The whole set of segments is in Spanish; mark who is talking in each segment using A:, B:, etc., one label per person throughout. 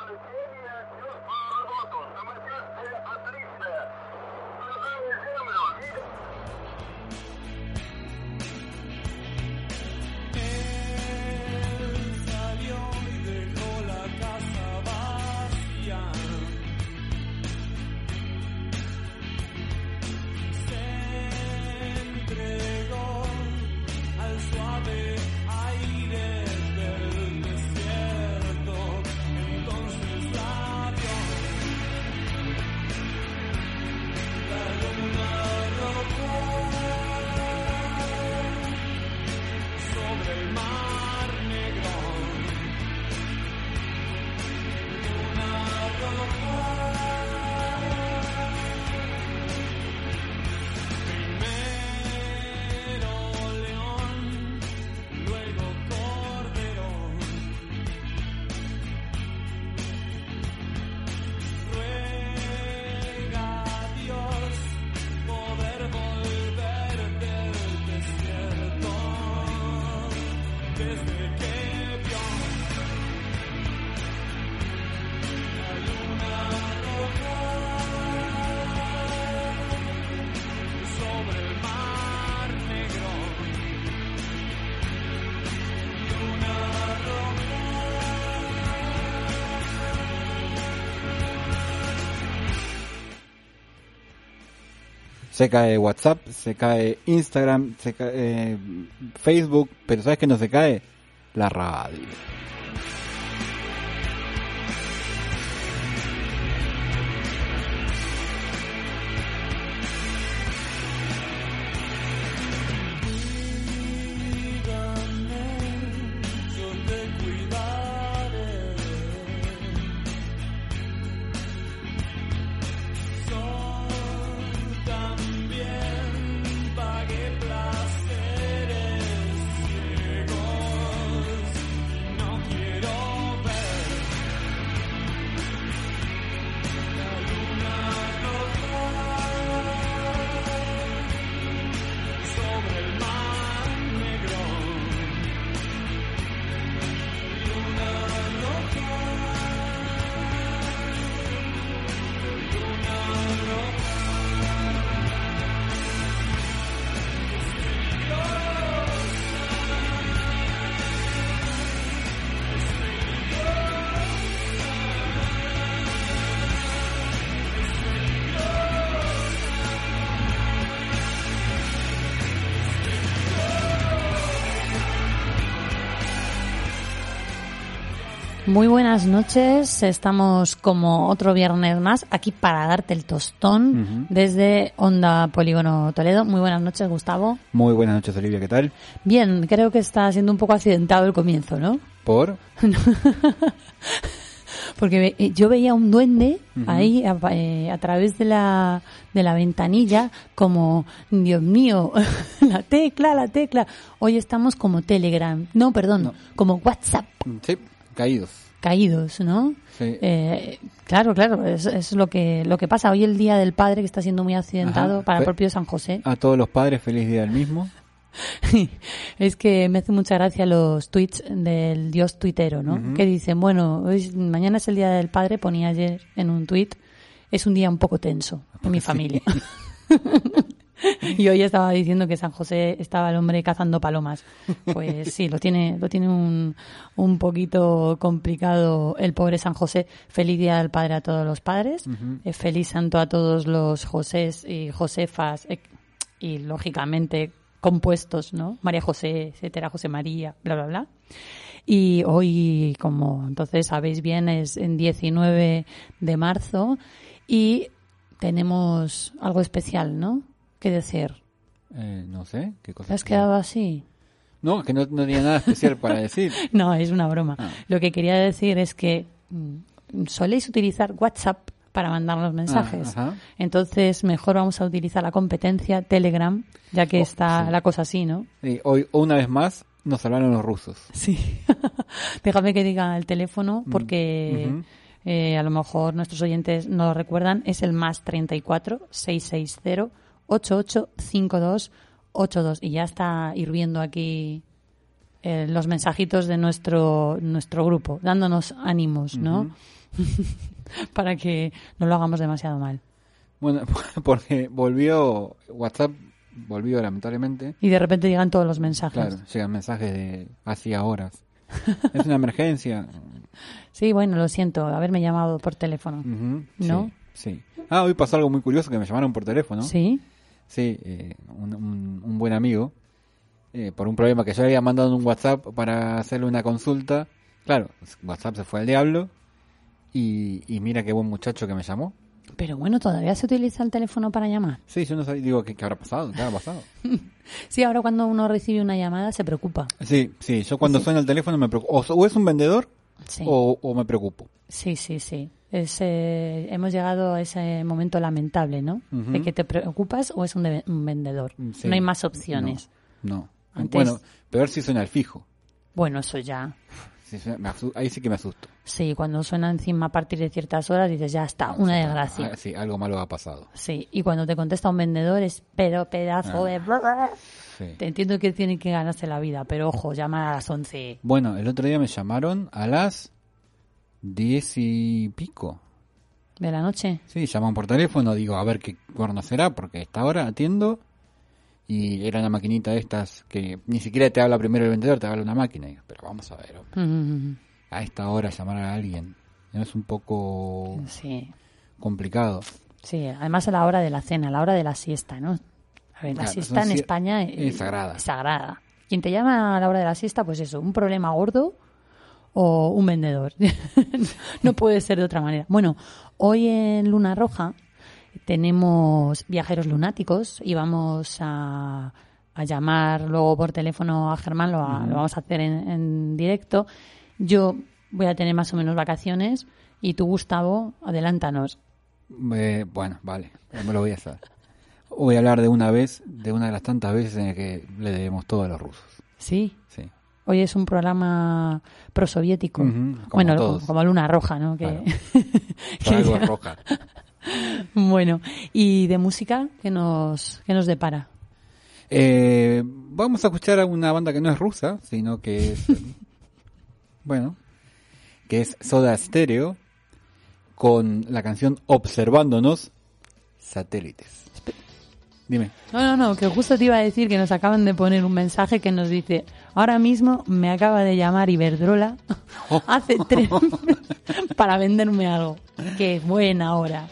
A: Отключение всю работу. На мотивации отрыв. Se cae WhatsApp, se cae Instagram, se cae eh, Facebook, pero ¿sabes qué no se cae? La radio.
B: Muy buenas noches, estamos como otro viernes más aquí para darte el tostón desde Onda Polígono Toledo. Muy buenas noches, Gustavo.
A: Muy buenas noches, Olivia, ¿qué tal?
B: Bien, creo que está siendo un poco accidentado el comienzo, ¿no?
A: ¿Por?
B: Porque eh, yo veía un duende ahí eh, a, través de la, de la ventanilla como, Dios mío, la tecla, la tecla. Hoy estamos como Telegram. No, perdón, como WhatsApp.
A: Sí, caídos
B: caídos, ¿no?
A: Sí.
B: Eh, claro, claro, es, es, lo que lo que pasa. Hoy el Día del Padre que está siendo muy accidentado para el propio San José.
A: A todos los padres, feliz día del mismo.
B: es que me hace mucha gracia los tweets del dios tuitero, ¿no? Que dicen, bueno, hoy, mañana es el Día del Padre, ponía ayer en un tweet, es un día un poco tenso en mi familia. y hoy estaba diciendo que San José estaba el hombre cazando palomas. Pues sí, lo tiene, lo tiene un, un poquito complicado el pobre San José. Feliz Día del Padre a todos los padres. Eh, feliz santo a todos los Josés y Josefas eh, y lógicamente compuestos, ¿no? María José, etcétera, José María, bla, bla, bla. Y hoy, como entonces sabéis bien, es en 19 de marzo y tenemos algo especial, ¿no? ¿Qué decir?
A: Eh, no sé, ¿qué cosa?
B: ¿Te has quedado así?
A: No, que no, no tenía nada especial para decir.
B: no, es una broma. Ah. Lo que quería decir es que mm, soléis utilizar WhatsApp para mandar los mensajes.
A: Ah,
B: Entonces, mejor vamos a utilizar la competencia Telegram, ya que
A: Oh,
B: está
A: sí.
B: la cosa así, ¿no?
A: Y hoy, una vez más, nos salvaron los rusos.
B: Sí. Déjame que diga el teléfono, porque
A: ujú.
B: eh, a lo mejor nuestros oyentes no lo recuerdan. Es el más 34 660 885282 y ya está hirviendo aquí eh, los mensajitos de nuestro, nuestro grupo, dándonos ánimos, ¿no? Para que no lo hagamos demasiado mal.
C: Bueno, porque volvió, WhatsApp volvió lamentablemente.
B: Y de repente llegan todos los mensajes.
C: Claro, llegan mensajes de hacía horas. es una emergencia.
B: Sí, bueno, lo siento, haberme llamado por teléfono. ¿No?
C: Sí, Ah, hoy pasó algo muy curioso que me llamaron por teléfono.
B: Sí.
C: Sí, eh, un, un, buen amigo, eh, por un problema que yo había mandado un WhatsApp para hacerle una consulta. Claro, WhatsApp se fue al diablo y, y mira qué buen muchacho que me llamó.
B: Pero bueno, ¿todavía se utiliza el teléfono para llamar?
C: Sí, yo no sé, digo, ¿qué, habrá pasado? ¿Qué habrá pasado?
B: sí, ahora cuando uno recibe una llamada se preocupa.
C: Sí, sí, yo cuando suena el teléfono me preocupo. O, es un vendedor o, me preocupo.
B: Sí, sí, sí. Es, eh, hemos llegado a ese momento lamentable, ¿no? De que te preocupas o es un, vendedor. No hay más opciones.
C: No. Bueno, peor si suena el fijo.
B: Bueno, eso ya
C: ahí sí que me asusto.
B: Sí, cuando suena encima a partir de ciertas horas dices, ya está, una desgracia.
C: Ah, sí, algo malo ha pasado.
B: Sí, y cuando te contesta un vendedor es, pero pedazo de... Ah. Te entiendo que tiene que ganarse la vida, pero ojo, llama a las 11.
C: Bueno, el otro día me llamaron a las diez y pico.
B: ¿De la noche?
C: Sí, llaman por teléfono, digo, a ver qué cuerno será, porque a esta hora atiendo y era una maquinita de estas que ni siquiera te habla primero el vendedor, te habla una máquina. pero vamos a ver, a esta hora llamar a alguien ¿no? es un poco complicado.
B: Sí, además a la hora de la cena, a la hora de la siesta, ¿no? A ver, la siesta en España
C: es, sagrada.
B: es sagrada. Quien te llama a la hora de la siesta, pues eso, un problema gordo o un vendedor. no puede ser de otra manera. Bueno, hoy en Luna Roja tenemos viajeros lunáticos y vamos a, llamar luego por teléfono a Germán, lo, vamos a hacer en, directo. Yo voy a tener más o menos vacaciones y tú, Gustavo, adelántanos.
C: Eh, bueno, vale, me lo voy a hacer. Voy a hablar de una vez, de una de las tantas veces en que le debemos todo a los rusos.
B: ¿Sí? Hoy es un programa prosoviético. bueno, como Luna Roja, ¿no? Que,
C: roja.
B: bueno, ¿y de música qué nos, qué nos depara?
C: Eh, vamos a escuchar a una banda que no es rusa, sino que es, bueno, que es Soda Stereo, con la canción Observándonos Satélites. Dime.
B: No, no, no, que justo te iba a decir que nos acaban de poner un mensaje que nos dice, ahora mismo me acaba de llamar Iberdrola hace tres para venderme algo. Qué buena hora.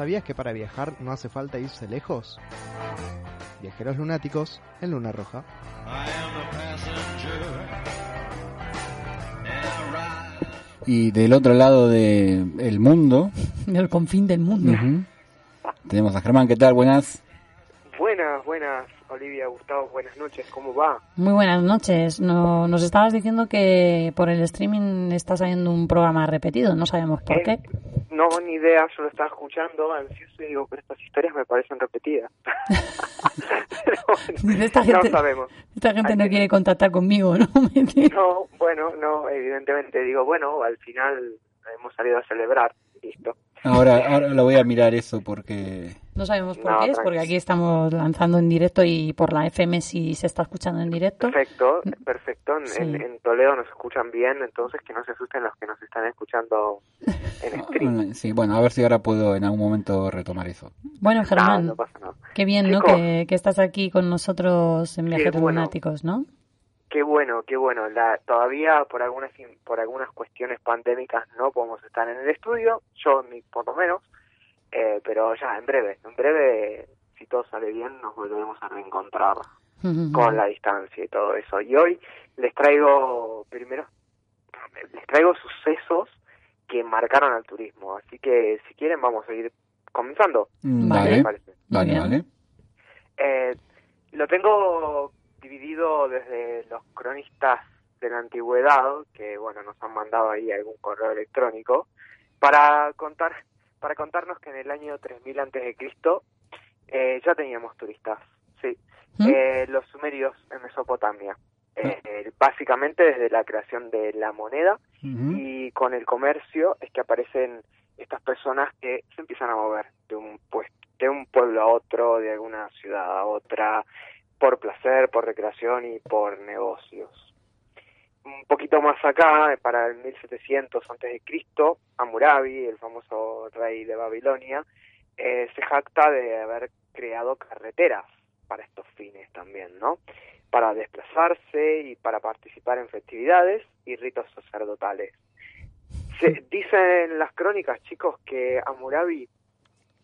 D: ¿Sabías que para viajar no hace falta irse lejos? Viajeros lunáticos en Luna Roja.
C: Y del otro lado del el mundo,
B: Del confín del mundo.
C: tenemos a Germán. ¿Qué tal? Buenas.
E: Buenas, buenas, Olivia, Gustavo, buenas noches, ¿cómo va?
B: Muy buenas noches. No, nos estabas diciendo que por el streaming está saliendo un programa repetido. No sabemos por
E: Eh,
B: qué.
E: No, ni idea, yo lo estaba escuchando ansioso y digo, pero estas historias me parecen repetidas. Bueno,
B: Dice, esta gente,
E: no sabemos.
B: esta gente no
E: que-
B: quiere contactar conmigo, ¿no?
E: No, bueno, no, evidentemente digo, bueno, al final hemos salido a celebrar, listo.
C: Ahora, ahora lo voy a mirar eso porque...
B: No sabemos por
E: No,
B: qué es, porque aquí estamos lanzando en directo y por la FM si se está escuchando en directo.
E: Perfecto, perfecto, en,
B: Sí.
E: en- en Toledo nos escuchan bien, entonces que no se asusten los que nos están escuchando en stream.
C: Bueno, Sí, bueno, a ver si ahora puedo en algún momento retomar eso.
B: Bueno,
E: No,
B: Germán,
E: no pasa nada.
B: qué bien, ¿no? Que, que estás aquí con nosotros en
E: bueno.
B: Lunáticos, ¿no?
E: Qué bueno, qué bueno. La, todavía por algunas in- por algunas cuestiones pandémicas no podemos estar en el estudio, yo ni por lo menos, eh, pero ya en breve, en breve, si todo sale bien, nos volveremos a reencontrar con la distancia y todo eso. Y hoy les traigo primero, les traigo sucesos que marcaron al turismo, así que si quieren vamos a ir comenzando.
C: Mm,
B: Vale.
E: ¿qué les
C: Vale, vale.
E: Eh, lo tengo dividido desde los cronistas de la antigüedad, que bueno, nos han mandado ahí algún correo electrónico, para contar para contarnos que en el año 3000 antes de Cristo eh, ya teníamos turistas, sí,
B: ¿Mm?
E: Eh, los sumerios en Mesopotamia, Eh, eh, básicamente desde la creación de la moneda y con el comercio es que aparecen estas personas que se empiezan a mover de un pues, de un pueblo a otro, de alguna ciudad a otra, por placer, por recreación y por negocios. Un poquito más acá, para el 1700 antes de Cristo, Hammurabi, el famoso rey de Babilonia, eh, se jacta de haber creado carreteras para estos fines también, ¿no? Para desplazarse y para participar en festividades y ritos sacerdotales. Se, dicen las crónicas, chicos, que Hammurabi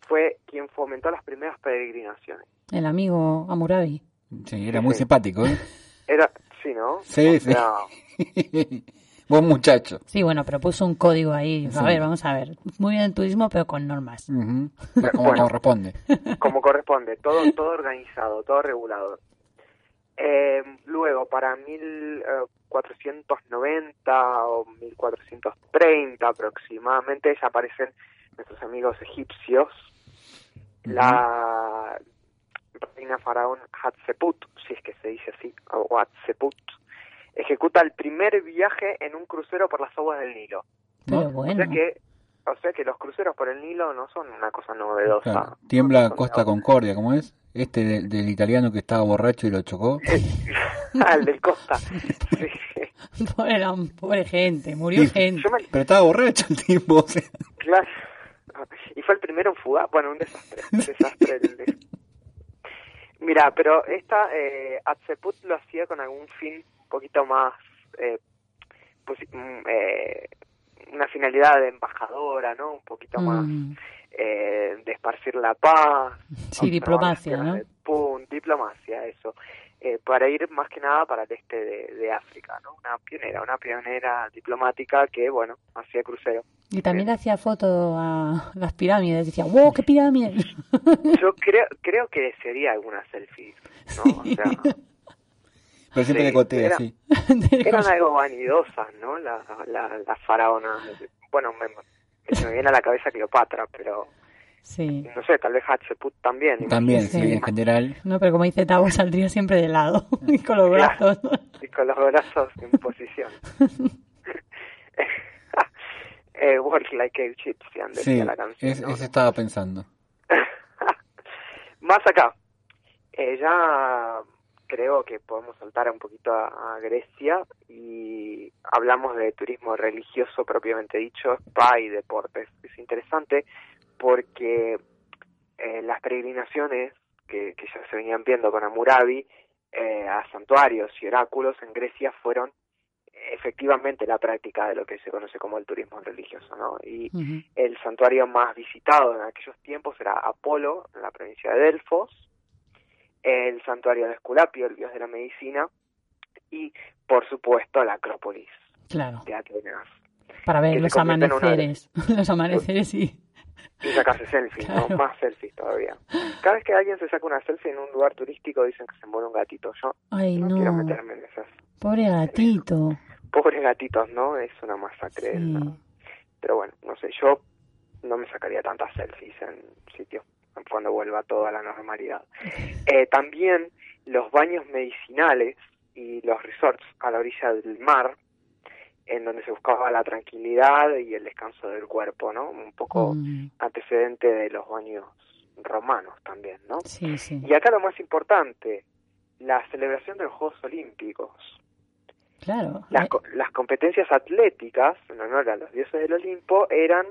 E: fue quien fomentó las primeras peregrinaciones.
B: El amigo Amurabi.
C: Sí, era muy simpático, ¿eh?
E: Era, sí, ¿no?
C: Sí,
E: O
C: sí. Buen muchacho.
B: Sí, bueno, pero puso un código ahí. A
C: Sí.
B: ver, vamos a ver. Muy bien el turismo, pero con normas.
C: Como
E: Bueno.
C: corresponde.
E: como corresponde, todo, todo organizado, todo regulado. Eh, luego, para 1490 o 1430 aproximadamente, ya aparecen nuestros amigos egipcios. La reina faraón Hatshepsut, si es que se dice así, o ejecuta el primer viaje en un crucero por las aguas del Nilo. O sea que, o sea que los cruceros por el Nilo no son una cosa novedosa.
C: Claro. Tiembla Costa Concordia, ¿cómo es? Este del, del italiano que estaba borracho y lo chocó.
E: Ah, el del Costa. Sí,
B: Pobre, pobre gente, murió
C: Sí.
B: gente.
E: Me,
C: Pero estaba borracho el tipo. o sea.
E: claro. Y fue el primero en fugar. Bueno, un desastre. Un desastre. el de- Mira, pero esta eh, Atzeput lo hacía con algún fin un poquito más. Eh, pues, mm, eh, una finalidad de embajadora, ¿no? Un poquito más
B: Mm,
E: eh, de esparcir la paz.
B: Sí, diplomacia, ¿no?
E: Pum, diplomacia, eso. Eh, para ir más que nada para el este de, de África, ¿no? Una pionera, una pionera diplomática que, bueno, hacía crucero.
B: Y también hacía foto a las pirámides. Decía, wow, qué pirámides.
E: Yo creo creo que desearía algunas selfies, ¿no? O sea,
C: Pero siempre
E: Sí,
C: de cotea,
E: era-
C: sí.
E: eran algo vanidosas, ¿no? Las la, las faraonas. Bueno, me, me- se me viene a la cabeza Cleopatra, pero
B: Sí.
E: no sé, tal vez Hatshepsut también.
C: También,
B: Sí.
C: sí, en general.
B: No, pero como dice Tavo, saldría siempre de lado. y con los brazos.
E: y con los brazos en posición. eh, work like a Egyptian, decía
C: Sí,
E: la canción.
C: es-
E: ¿no?
C: eso estaba pensando.
E: Más acá, eh, ya creo que podemos saltar un poquito a, a Grecia y hablamos de turismo religioso propiamente dicho, spa y deportes. Es interesante porque eh, las peregrinaciones que, que ya se venían viendo con Amurabi eh, a santuarios y oráculos en Grecia fueron efectivamente la práctica de lo que se conoce como el turismo religioso, ¿no? Y el santuario más visitado en aquellos tiempos era Apolo, en la provincia de Delfos, el santuario de Esculapio, el dios de la medicina, y por supuesto la Acrópolis de Atenas.
B: Para ver los amaneceres, los amaneceres y...
E: Y sacarse selfies, ¿no? Más selfies todavía. Cada vez que alguien se saca una selfie en un lugar turístico dicen que se muere un gatito. Yo
B: Ay,
E: no, quiero meterme en esas.
B: Pobre gatito.
E: Pobres gatitos, ¿no? Es una masacre. Pero bueno, no sé, yo no me sacaría tantas selfies en sitios cuando vuelva toda la normalidad. Eh, también los baños medicinales y los resorts a la orilla del mar, en donde se buscaba la tranquilidad y el descanso del cuerpo, ¿no? Un poco mm. antecedente de los baños romanos también, ¿no?
B: Sí, sí.
E: Y acá lo más importante, la celebración de los Juegos Olímpicos.
B: Claro.
E: Las, eh. las competencias atléticas, en honor a los dioses del Olimpo, eran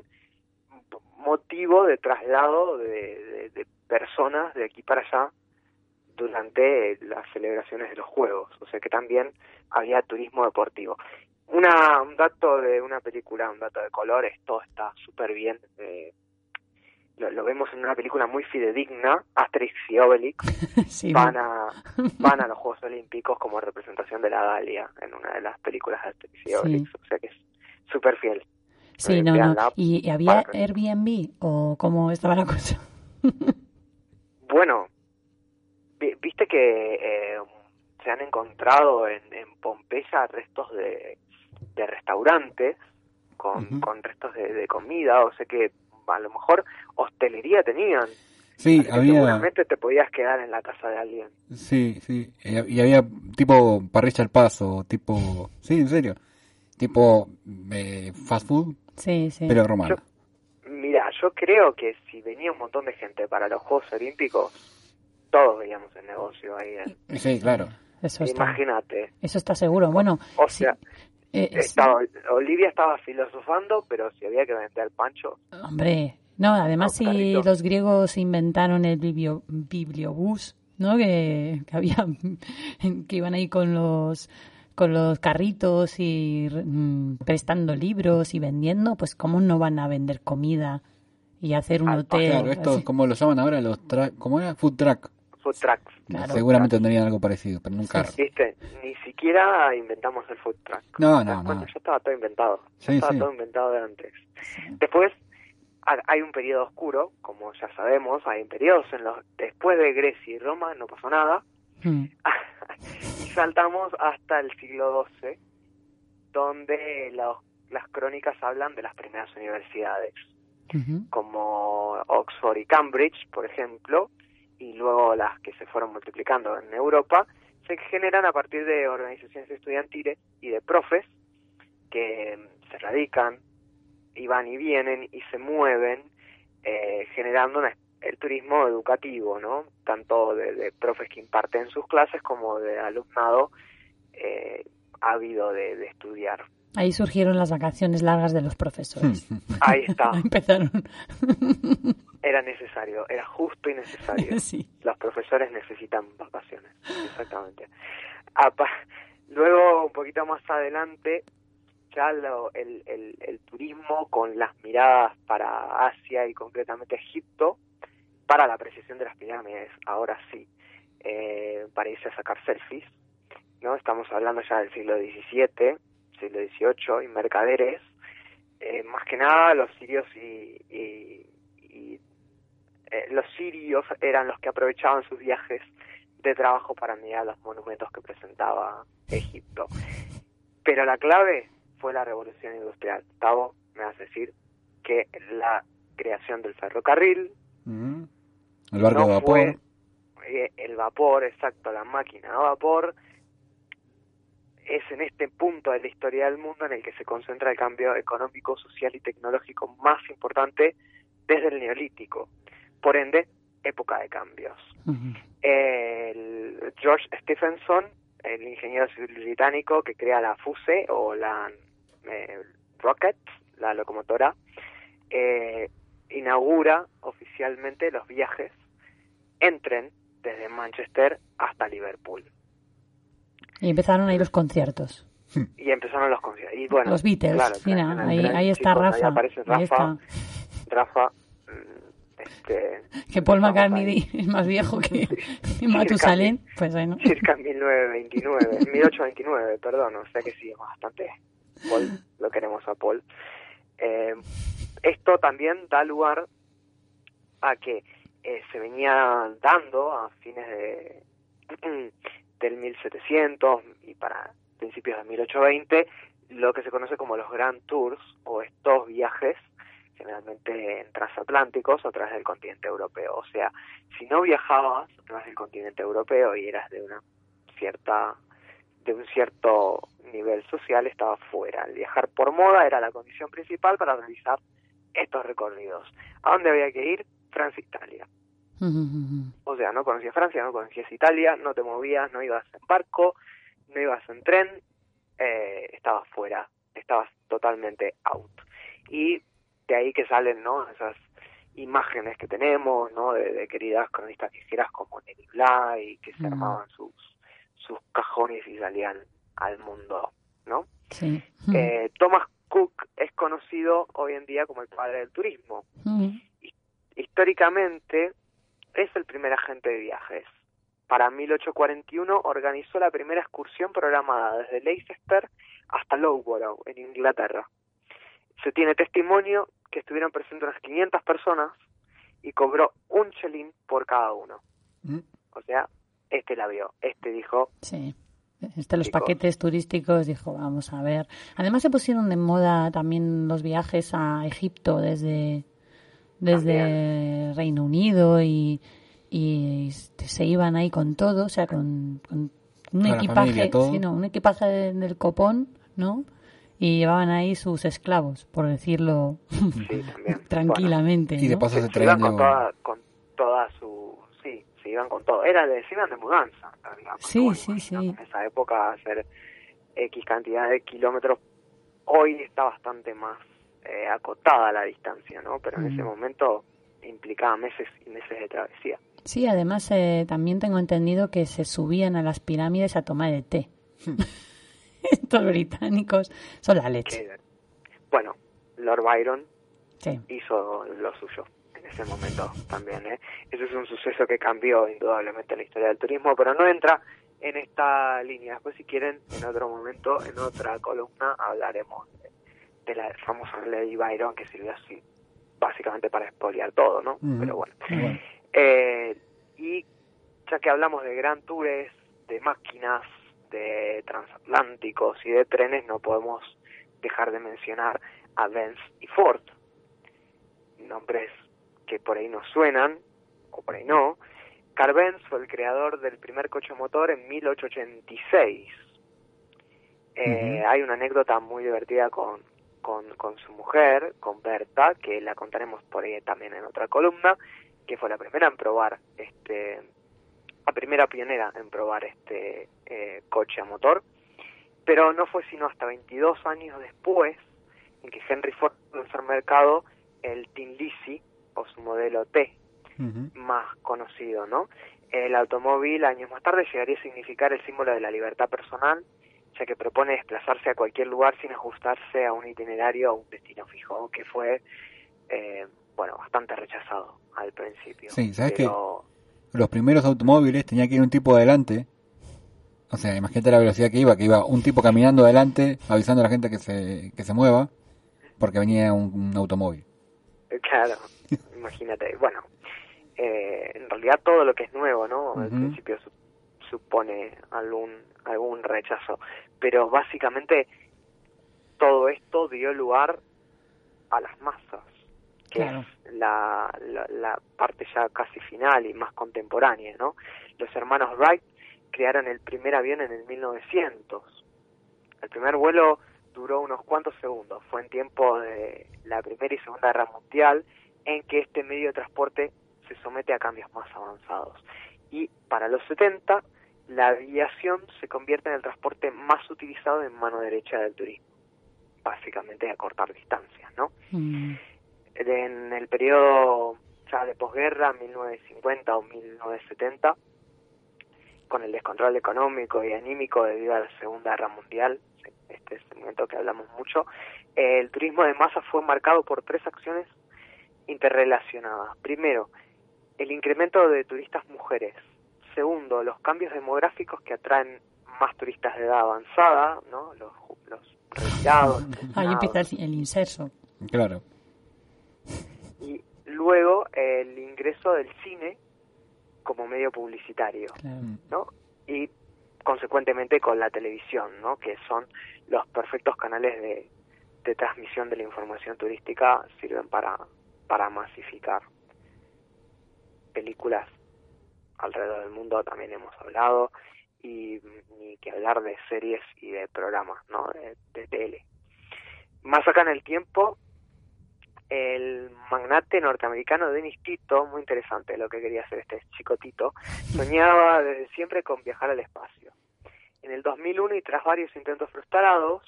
E: motivo de traslado de, de personas de aquí para allá durante las celebraciones de los Juegos, o sea que también había turismo deportivo. Una, un dato de una película, un dato de colores, todo está súper bien. Eh, lo, vemos en una película muy fidedigna, Asterix y Obelix van, a, van a los Juegos Olímpicos como representación de la Dalia en una de las películas de Asterix y Obelix, o sea que es súper fiel.
B: Sí, no, no. ¿Y, había Airbnb o cómo estaba la cosa?
E: bueno, viste que eh, se han encontrado en, en Pompeya restos de, de restaurantes con, con restos de, comida, o sea que a lo mejor hostelería tenían.
C: Sí, había...
E: Seguramente te podías quedar en la casa de alguien.
C: Sí, sí, y había tipo parrilla al paso, tipo... Sí, en serio. Tipo eh, fast food,
B: sí, sí.
C: pero romano.
E: mira, yo creo que si venía un montón de gente para los Juegos Olímpicos, todos veíamos el negocio ahí.
C: Sí, claro.
B: Eso
E: Imagínate.
B: Eso está seguro. Bueno,
E: o sea, eh, estaba, Olivia estaba filosofando, pero si había que vender pancho.
B: Hombre, no, además si los griegos inventaron el biblio, bibliobús, ¿no? Que, que había que iban ahí con los con los carritos y mm, prestando libros y vendiendo, pues cómo no van a vender comida y hacer un hotel.
C: Claro, esto como lo llaman ahora los ¿cómo era? Food truck.
E: Food truck.
C: Seguramente tendrían algo parecido, pero nunca.
E: ¿Viste? Ni siquiera inventamos el food truck.
C: No, no, no.
E: ya estaba todo inventado. Ya estaba todo inventado de antes. Después hay un periodo oscuro, como ya sabemos, hay periodos en los después de Grecia y Roma no pasó nada. Hmm. y saltamos hasta el siglo XII, donde las crónicas hablan de las primeras universidades, como Oxford y Cambridge, por ejemplo, y luego las que se fueron multiplicando en Europa, se generan a partir de organizaciones estudiantiles y de profes que se radican y van y vienen y se mueven eh, generando el turismo educativo, ¿no? Tanto de, profes que imparten sus clases como de alumnado eh, ávido de estudiar.
B: Ahí surgieron las vacaciones largas de los profesores.
E: Ahí está.
B: Empezaron.
E: Era necesario, era justo y necesario.
B: Sí.
E: Los profesores necesitan vacaciones, exactamente. Luego, un poquito más adelante, ya el, el, el turismo con las miradas para Asia y concretamente Egipto, para la apreciación de las pirámides, ahora sí, eh, para irse a sacar selfies. ¿no? Estamos hablando ya del siglo XVII, siglo XVIII y mercaderes, eh, más que nada los sirios y, y, eh, los sirios eran los que aprovechaban sus viajes de trabajo para mirar los monumentos que presentaba Egipto. Pero la clave fue la revolución industrial. Tavo, me vas a decir que la creación del ferrocarril,
C: el barco de vapor,
E: eh, el vapor, exacto, la máquina de vapor, es en este punto de la historia del mundo en el que se concentra el cambio económico, social y tecnológico más importante desde el neolítico. Por ende, época de cambios. el George Stephenson, el ingeniero civil británico que crea la FUSE o la eh, Rocket, la locomotora, eh, inaugura oficialmente los viajes en tren desde Manchester hasta Liverpool.
B: Y empezaron ahí los conciertos.
E: y empezaron los conciertos. Y bueno,
B: los Beatles, mira, ahí, está Rafa. Ahí está.
E: Rafa este,
B: que Paul McCartney es más viejo que, Matusalén, pues bueno.
E: Circa 1929, 1829, perdón, o sea que sí, bastante. Paul, lo queremos a Paul. Eh, esto también da lugar a que eh, se venía dando a fines de del 1700 y para principios de 1820 lo que se conoce como los Grand Tours o estos viajes generalmente en transatlánticos a través del continente europeo. O sea, si no viajabas a través del continente europeo y eras de una cierta de un cierto nivel social estaba fuera. El viajar por moda era la condición principal para realizar estos recorridos. ¿A dónde había que ir? Francia, Italia. O sea, no conocías Francia, no conocías Italia, no te movías, no ibas en barco, no ibas en tren, eh, estabas fuera, estabas totalmente out. Y de ahí que salen no esas imágenes que tenemos no de, queridas cronistas viajeras como Nelly Bly que se mm. armaban sus sus cajones y salían al mundo no
B: sí.
E: eh, Thomas Cook es conocido hoy en día como el padre del turismo históricamente es el primer agente de viajes para 1841 organizó la primera excursión programada desde Leicester hasta Loughborough en Inglaterra se tiene testimonio que estuvieron presentes unas 500 personas y cobró un chelín por cada uno. Mm. O sea, este la vio, este dijo...
B: Sí. Este, los paquetes turísticos dijo, vamos a ver. Además se pusieron de moda también los viajes a Egipto desde, desde Reino Unido y, y se iban ahí con todo, o sea, con, un equipaje, un equipaje del copón, ¿no? y llevaban ahí sus esclavos, por decirlo tranquilamente.
C: Y de paso se,
E: iban con toda, con toda su... Sí, se iban con todo. Era de, se iban de mudanza, digamos.
B: Sí, sí, sí.
E: En esa época hacer X cantidad de kilómetros, hoy está bastante más eh, acotada la distancia, ¿no? Pero en ese momento implicaba meses y meses de travesía.
B: Sí, además eh, también tengo entendido que se subían a las pirámides a tomar el té. Estos británicos son la leche.
E: bueno, Lord Byron hizo lo suyo en ese momento también. ¿eh? Eso es un suceso que cambió indudablemente la historia del turismo, pero no entra en esta línea. Después, si quieren, en otro momento, en otra columna, hablaremos de, la famosa Lady Byron que sirvió así básicamente para expoliar todo, ¿no? Pero bueno. Eh, y ya que hablamos de gran tours, de máquinas, de transatlánticos y de trenes, no podemos dejar de mencionar a Benz y Ford. Nombres que por ahí nos suenan, o por ahí no. Carl Benz fue el creador del primer coche motor en 1886. Eh, hay una anécdota muy divertida con, con, con, su mujer, con Berta, que la contaremos por ahí también en otra columna, que fue la primera en probar este la primera pionera en probar este eh, coche a motor, pero no fue sino hasta 22 años después en que Henry Ford lanzó al mercado el Tin Lizzy o su modelo T más conocido, ¿no? El automóvil años más tarde llegaría a significar el símbolo de la libertad personal, ya que propone desplazarse a cualquier lugar sin ajustarse a un itinerario o un destino fijo, que fue, eh, bueno, bastante rechazado al principio.
C: Sí, ¿sabes pero los primeros automóviles tenía que ir un tipo adelante. O sea, imagínate la velocidad que iba, que iba un tipo caminando adelante, avisando a la gente que se, que se mueva, porque venía un, automóvil.
E: Claro, imagínate. Bueno, eh, en realidad todo lo que es nuevo, ¿no? Al principio supone algún, algún rechazo. Pero básicamente todo esto dio lugar a las masas que es la, la, parte ya casi final y más contemporánea, ¿no? Los hermanos Wright crearon el primer avión en el 1900. El primer vuelo duró unos cuantos segundos, fue en tiempo de la Primera y Segunda Guerra Mundial, en que este medio de transporte se somete a cambios más avanzados. Y para los 70, la aviación se convierte en el transporte más utilizado en mano derecha del turismo, básicamente a cortar distancias, ¿no? Mm en el periodo ya de posguerra, 1950 o 1970, con el descontrol económico y anímico debido a la Segunda Guerra Mundial, este segmento que hablamos mucho, el turismo de masa fue marcado por tres acciones interrelacionadas. Primero, el incremento de turistas mujeres. Segundo, los cambios demográficos que atraen más turistas de edad avanzada, ¿no? Los, los retirados.
B: Ahí empieza el inserso.
C: Claro.
E: Y luego el ingreso del cine como medio publicitario, ¿no? Y consecuentemente con la televisión, ¿no? Que son los perfectos canales de, de transmisión de la información turística, sirven para, para masificar películas alrededor del mundo también hemos hablado y ni que hablar de series y de programas no de, de tele más acá en el tiempo el magnate norteamericano Dennis Tito, muy interesante lo que quería hacer este chico Tito, soñaba desde siempre con viajar al espacio. En el 2001 y tras varios intentos frustrados,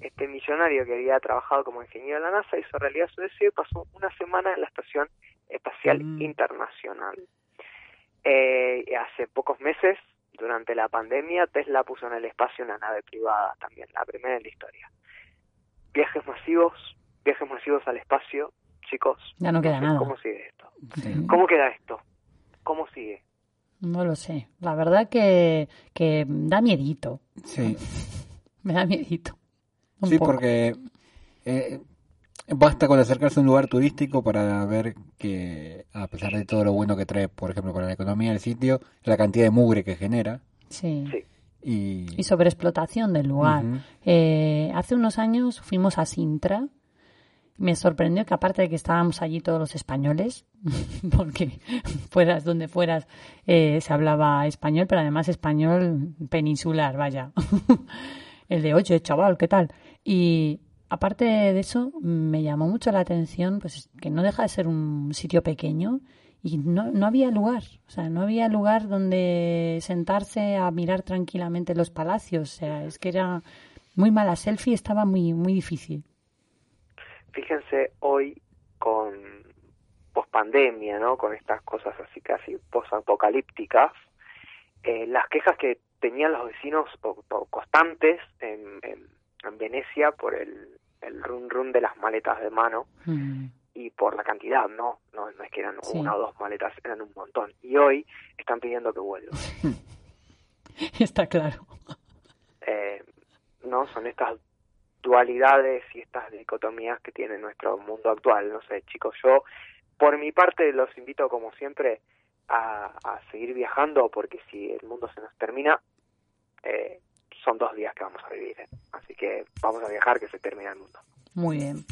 E: este millonario que había trabajado como ingeniero en la NASA hizo realidad su deseo y pasó una semana en la Estación Espacial mm. Internacional. Eh, hace pocos meses, durante la pandemia, Tesla puso en el espacio una nave privada también, la primera en la historia. Viajes masivos, viajes masivos al espacio, chicos.
B: Ya no queda nada.
E: ¿Cómo sigue esto? ¿Cómo queda esto? ¿Cómo sigue?
B: No lo sé. La verdad que, que da miedito.
C: Sí.
B: Me da miedito.
C: sí, porque eh, basta con acercarse a un lugar turístico para ver que, a pesar de todo lo bueno que trae, por ejemplo, para la economía del sitio, la cantidad de mugre que genera.
B: Sí.
E: Sí.
C: Y,
B: Y sobreexplotación del lugar. Eh, hace unos años fuimos a Sintra. Me sorprendió que aparte de que estábamos allí todos los españoles, porque fueras donde fueras eh, se hablaba español, pero además español peninsular, vaya. El de, oye, chaval, ¿qué tal? Y aparte de eso, me llamó mucho la atención pues que no deja de ser un sitio pequeño y no, no había lugar, o sea, no había lugar donde sentarse a mirar tranquilamente los palacios, o sea, es que era muy mala selfie, estaba muy muy difícil.
E: Fíjense hoy con pospandemia, ¿no? Con estas cosas así casi posapocalípticas, eh, las quejas que tenían los vecinos o- constantes en, en Venecia por el, el run run de las maletas de mano
B: Mm.
E: y por la cantidad, no, no, no es que eran
B: Sí.
E: una o dos maletas, eran un montón. Y hoy están pidiendo que vuelva.
B: Está claro.
E: Eh, no son estas dualidades y estas dicotomías que tiene nuestro mundo actual. No sé, chicos, yo por mi parte los invito como siempre a, a seguir viajando porque si el mundo se nos termina, eh, son dos días que vamos a vivir. ¿eh? Así que vamos a viajar que se termina el mundo.
B: Muy bien.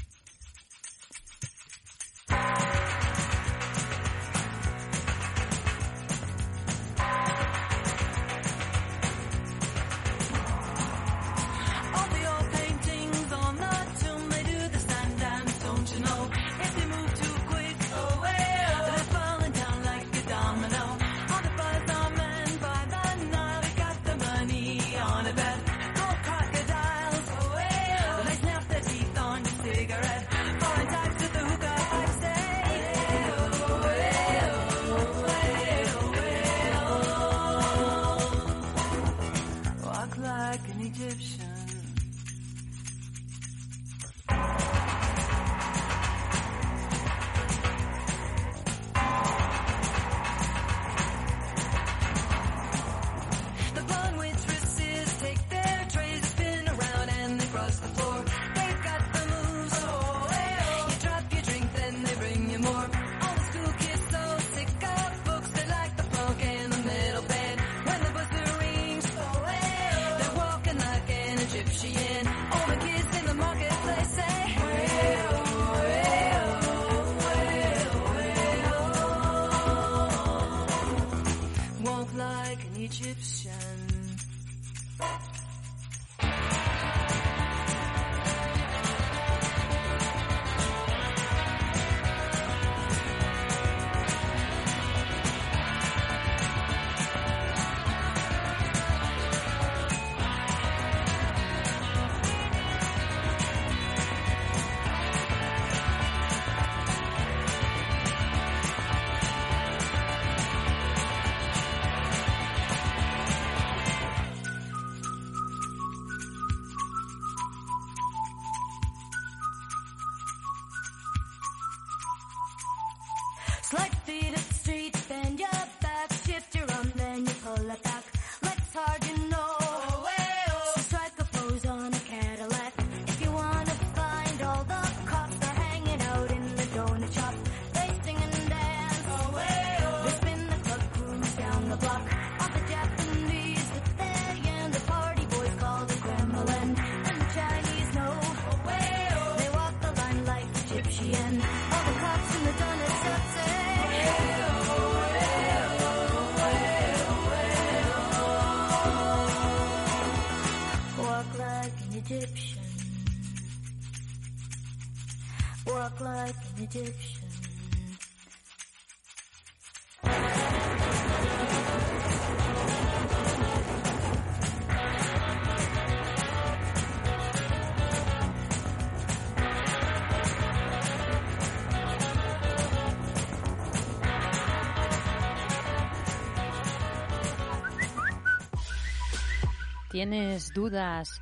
B: ¿Tienes dudas,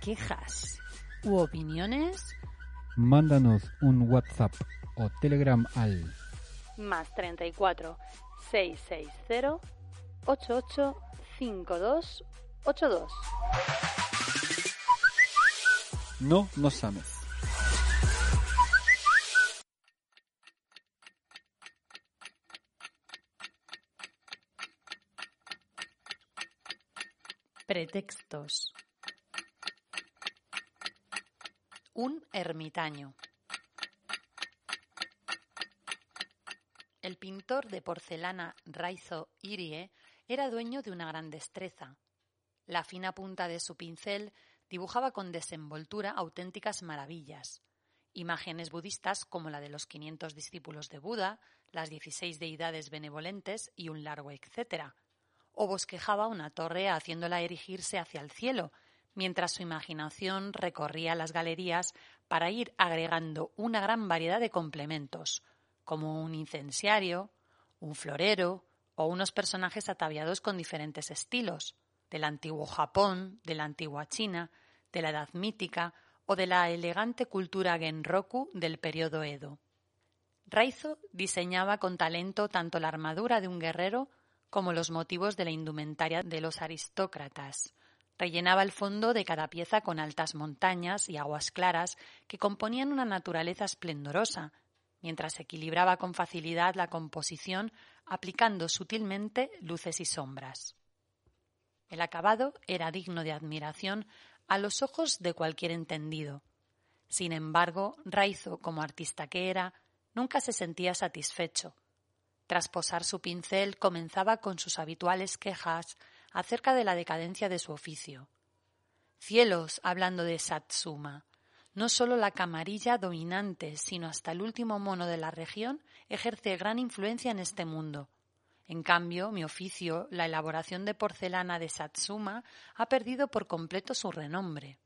B: quejas u opiniones?
C: Mándanos un WhatsApp o Telegram al
B: Más 34 660 88 52 82.
C: No nos ames.
B: Pretextos. Un ermitaño. El pintor de porcelana Raizo Irie era dueño de una gran destreza. La fina punta de su pincel dibujaba con desenvoltura auténticas maravillas. Imágenes budistas como la de los 500 discípulos de Buda, las 16 deidades benevolentes y un largo etcétera. O bosquejaba una torre haciéndola erigirse hacia el cielo, mientras su imaginación recorría las galerías para ir agregando una gran variedad de complementos, como un incensiario, un florero o unos personajes ataviados con diferentes estilos, del antiguo Japón, de la antigua China, de la Edad Mítica o de la elegante cultura Genroku del periodo Edo. Raizo diseñaba con talento tanto la armadura de un guerrero como los motivos de la indumentaria de los aristócratas. Rellenaba el fondo de cada pieza con altas montañas y aguas claras que componían una naturaleza esplendorosa, mientras equilibraba con facilidad la composición aplicando sutilmente luces y sombras. El acabado era digno de admiración a los ojos de cualquier entendido. Sin embargo, Raizo, como artista que era, nunca se sentía satisfecho. Tras posar su pincel, comenzaba con sus habituales quejas acerca de la decadencia de su oficio. Cielos, hablando de Satsuma. No solo la camarilla dominante, sino hasta el último mono de la región ejerce gran influencia en este mundo. En cambio, mi oficio, la elaboración de porcelana de Satsuma, ha perdido por completo su renombre.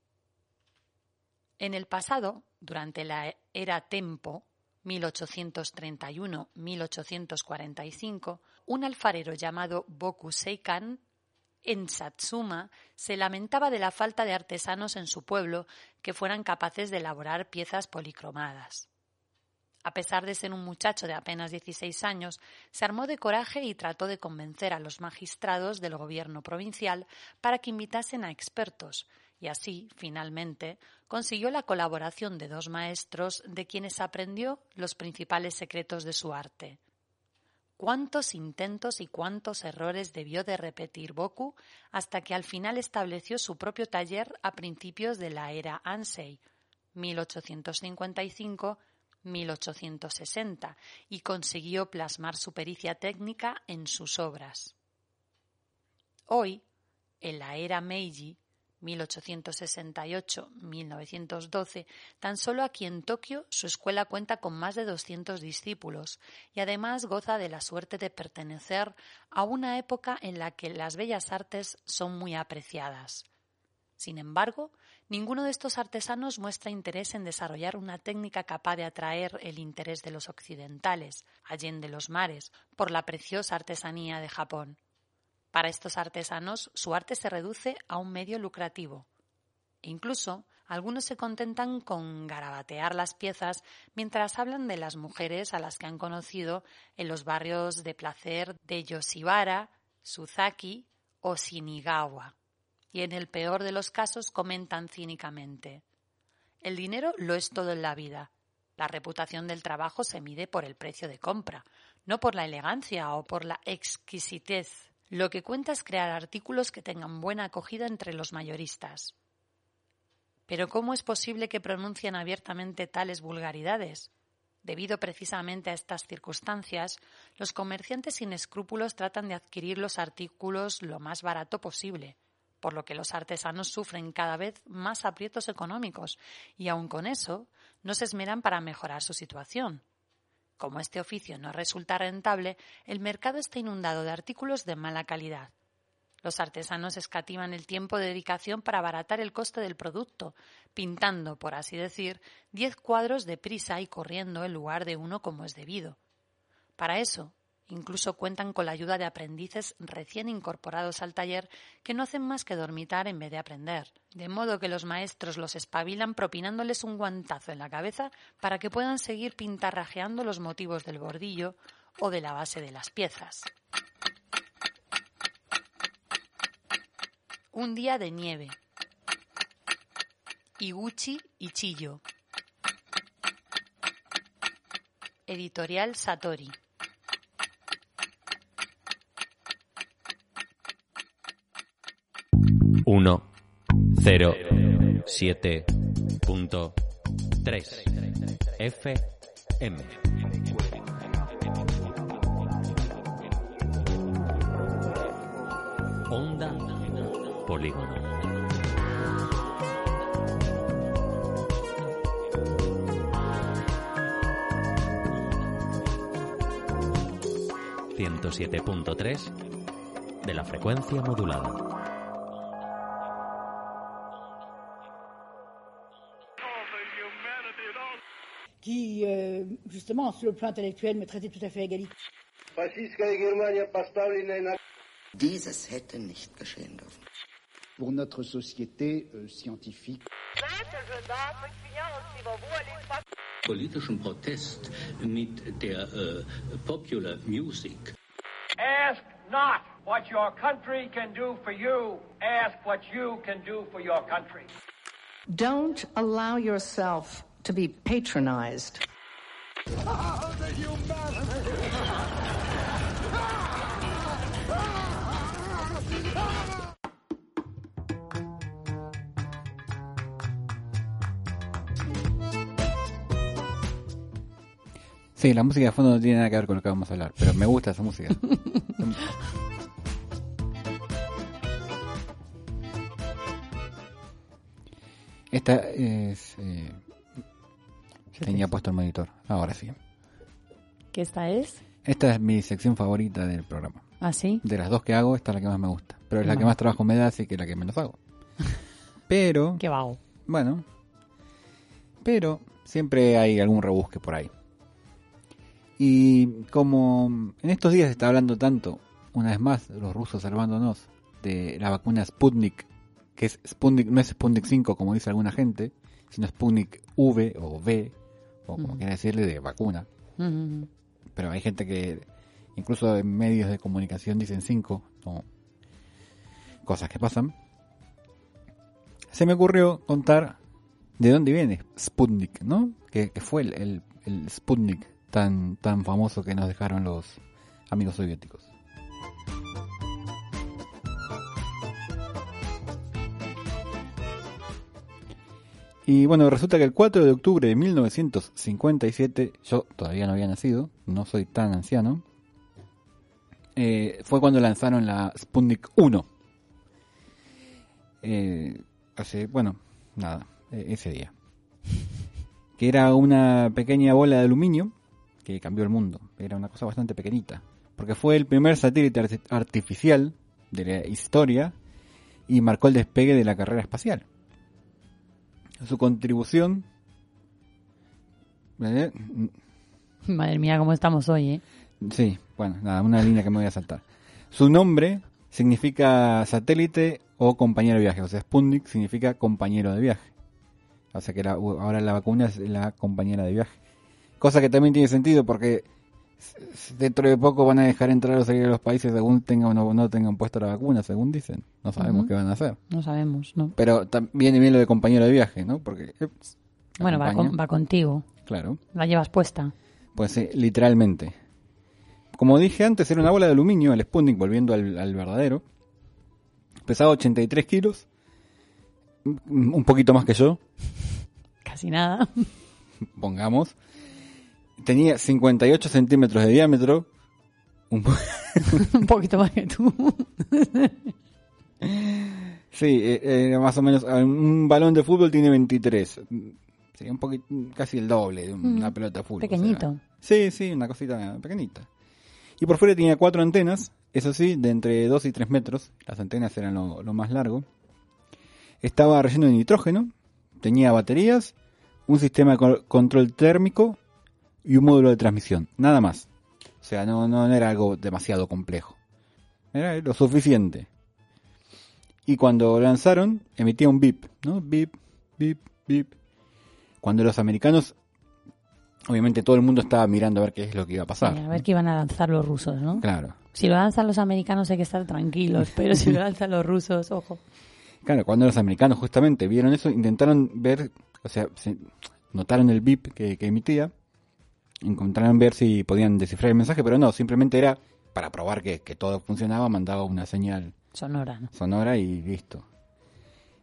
B: En el pasado, durante la era Tempo, 1831-1845, un alfarero llamado Boku Seikan en Satsuma se lamentaba de la falta de artesanos en su pueblo que fueran capaces de elaborar piezas policromadas. A pesar de ser un muchacho de apenas 16 años, se armó de coraje y trató de convencer a los magistrados del gobierno provincial para que invitasen a expertos, y así, finalmente, consiguió la colaboración de dos maestros de quienes aprendió los principales secretos de su arte. Cuántos intentos y cuántos errores debió de repetir Boku hasta que al final estableció su propio taller a principios de la era Ansei, 1855 1860 y consiguió plasmar su pericia técnica en sus obras. Hoy, en la era Meiji, 1868-1912, tan solo aquí en Tokio su escuela cuenta con más de 200 discípulos y además goza de la suerte de pertenecer a una época en la que las bellas artes son muy apreciadas. Sin embargo, ninguno de estos artesanos muestra interés en desarrollar una técnica capaz de atraer el interés de los occidentales, allende los mares, por la preciosa artesanía de Japón. Para estos artesanos, su arte se reduce a un medio lucrativo. Incluso, algunos se contentan con garabatear las piezas mientras hablan de las mujeres a las que han conocido en los barrios de placer de Yoshibara, Suzaki o Shinigawa y en el peor de los casos comentan cínicamente El dinero lo es todo en la vida. La reputación del trabajo se mide por el precio de compra, no por la elegancia o por la exquisitez. Lo que cuenta es crear artículos que tengan buena acogida entre los mayoristas. Pero ¿cómo es posible que pronuncien abiertamente tales vulgaridades? Debido precisamente a estas circunstancias, los comerciantes sin escrúpulos tratan de adquirir los artículos lo más barato posible, por lo que los artesanos sufren cada vez más aprietos económicos y aun con eso no se esmeran para mejorar su situación. Como este oficio no resulta rentable, el mercado está inundado de artículos de mala calidad. Los artesanos escatiman el tiempo de dedicación para abaratar el coste del producto, pintando, por así decir, diez cuadros de prisa y corriendo en lugar de uno como es debido. Para eso, incluso cuentan con la ayuda de aprendices recién incorporados al taller que no hacen más que dormitar en vez de aprender, de modo que los maestros los espabilan propinándoles un guantazo en la cabeza para que puedan seguir pintarrajeando los motivos del bordillo o de la base de las piezas. Un día de nieve. Iguchi y Chillo. Editorial Satori.
F: Uno, cero, siete, punto, tres, F, M. Onda Polígono. Ciento siete punto tres de la frecuencia modulada.
G: justement, sur le plan intellectuel, tout à fait
H: Pour notre société euh, scientifique.
I: Politischen Protest mit der äh, Popular Music.
J: Ask not what your country can do for you, ask what you can do for your country.
K: Don't allow yourself to be patronized.
C: Sí, la música de fondo no tiene nada que ver con lo que vamos a hablar, pero me gusta esa música. Esta es... eh, tenía puesto el monitor, ahora sí.
B: ¿Qué esta es?
C: Esta es mi sección favorita del programa.
B: ¿Ah, sí?
C: De las dos que hago, esta es la que más me gusta. Pero es la que más trabajo me da, así que es la que menos hago. Pero,
B: Qué vago.
C: bueno, pero siempre hay algún rebusque por ahí. Y como en estos días se está hablando tanto, una vez más, los rusos salvándonos de la vacuna Sputnik, que es Sputnik, no es Sputnik 5 como dice alguna gente, sino Sputnik V o V, o como
B: Ujú.
C: quiera decirle, de vacuna. Pero hay gente que, incluso en medios de comunicación, dicen 5, o cosas que pasan. Se me ocurrió contar de dónde viene Sputnik, ¿no? Que, que fue el, el, el Sputnik tan, tan famoso que nos dejaron los amigos soviéticos. Y bueno, resulta que el 4 de octubre de 1957, yo todavía no había nacido, no soy tan anciano, eh, fue cuando lanzaron la Sputnik 1. Eh, hace, bueno, nada, eh, ese día. Que era una pequeña bola de aluminio que cambió el mundo. Era una cosa bastante pequeñita. Porque fue el primer satélite arti- artificial de la historia y marcó el despegue de la carrera espacial. Su contribución... eh,
B: Madre mía, cómo estamos hoy, ¿eh?
C: Sí, bueno, nada, una línea que me voy a saltar. Su nombre significa satélite o compañero de viaje, o sea, Sputnik significa compañero de viaje. O sea que la- ahora la vacuna es la compañera de viaje. Cosa que también tiene sentido porque dentro de poco van a dejar entrar o salir a los países según tengan o no, tengan puesto la vacuna, según dicen. No sabemos
B: Ujú.
C: qué van a hacer.
B: No sabemos, ¿no?
C: Pero viene bien lo de compañero de viaje, ¿no? Porque... eh,
B: Bueno, va, con- va contigo.
C: Claro.
B: La llevas puesta.
C: Pues sí, literalmente. Como dije antes, era una bola de aluminio, el Sputnik, volviendo al, al verdadero. Pesaba 83 kilos. Un un poquito más que yo,
B: Casi nada.
C: pongamos. Tenía 58 centímetros de diámetro. Un po-
B: Un poquito más que tú.
C: Sí, eh, eh, más o menos. eh, Un balón de fútbol tiene 23. Sería un poquito, casi el doble de una
B: Mm,
C: pelota de fútbol.
B: pequeñito.
C: o sea. sí, sí, una cosita pequeñita. Y por fuera tenía cuatro antenas, eso sí, de entre 2 y 3 metros. Las antenas eran lo, lo más largo. Estaba relleno de nitrógeno, tenía baterías, un sistema de co- control térmico y un módulo de transmisión. Nada más. O sea, no, no era algo demasiado complejo. Era lo suficiente. Y cuando lanzaron, emitía un bip, ¿no? Bip, bip, bip. Cuando los americanos, obviamente todo el mundo estaba mirando a ver qué es lo que iba a pasar.
B: A ver qué iban a lanzar los rusos, ¿no?
C: Claro.
B: Si lo lanzan los americanos hay que estar tranquilos, pero si lo lanzan los rusos, ojo.
C: Claro, cuando los americanos justamente vieron eso, intentaron ver, o sea, se- notaron el bip que, que emitía, encontraron ver si podían descifrar el mensaje, pero no, simplemente era para probar que, que todo funcionaba, mandaba una señal
B: Sonora, ¿no?
C: sonora y listo.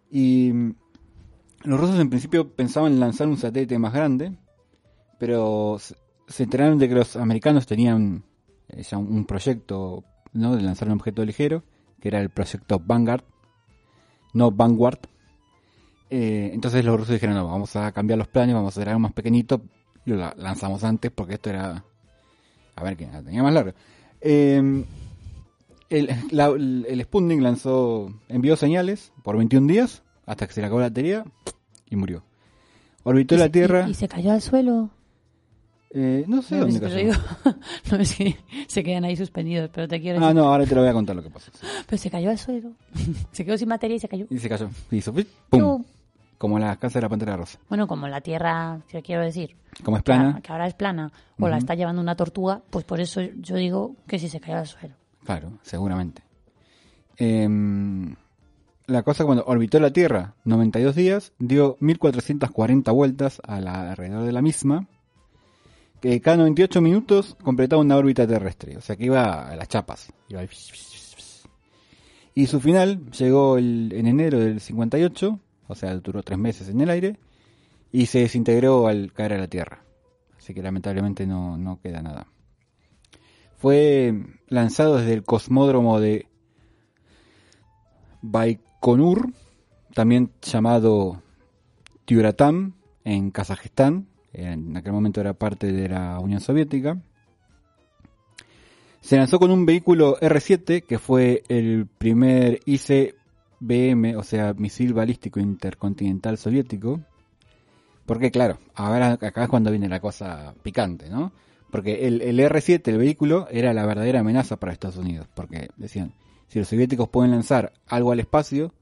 C: Y mm, los rusos en principio pensaban en lanzar un satélite más grande, pero se, enteraron de que los americanos tenían eh, ya un, proyecto ¿no? de lanzar un objeto ligero, que era el proyecto Vanguard, no Vanguard. Eh, entonces los rusos dijeron, no, vamos a cambiar los planes, vamos a hacer algo más pequeñito, lo la- lanzamos antes porque esto era... A ver, quién la tenía más larga. Eh, el, la- el Sputnik lanzó, envió señales por 21 días hasta que se le acabó la batería y murió. Orbitó la Tierra.
B: ¿Y, y se cayó al suelo?
C: eh, no sé
B: No,
C: dónde cayó.
B: digo- no, es que se quedan ahí suspendidos, pero te quiero
C: Ah,
B: decir.
C: no, ahora te lo voy a contar lo que pasó. sí.
B: Pero se cayó al suelo. se quedó sin batería y se cayó.
C: Y se cayó. Y hizo ¡pum! ¡pum! Como la casa de la pantera rosa.
B: Bueno, como la Tierra, te quiero decir.
C: Como es plana.
B: Que ahora es plana o la está llevando una tortuga, pues por eso yo digo que si se cayó al suelo.
C: Claro, seguramente. Em, la cosa cuando orbitó la Tierra 92 días, dio 1440 vueltas a la- alrededor de la misma, que cada 98 minutos completaba una órbita terrestre, o sea que iba a las chapas. iba. Y su final llegó el- en enero del 58, o sea, duró tres meses en el aire, y se desintegró al caer a la Tierra. Así que lamentablemente no, no queda nada. Fue lanzado desde el cosmódromo de Baikonur, también llamado Tyuratam, en Kazajistán. En aquel momento era parte de la Unión Soviética. Se lanzó con un vehículo R-7, que fue el primer ICBM, o sea, misil balístico intercontinental soviético. Porque claro, ahora acá es cuando viene la cosa picante, ¿no? Porque el, el R-7, el vehículo, era la verdadera amenaza para Estados Unidos. Porque decían, si los soviéticos pueden lanzar algo al espacio,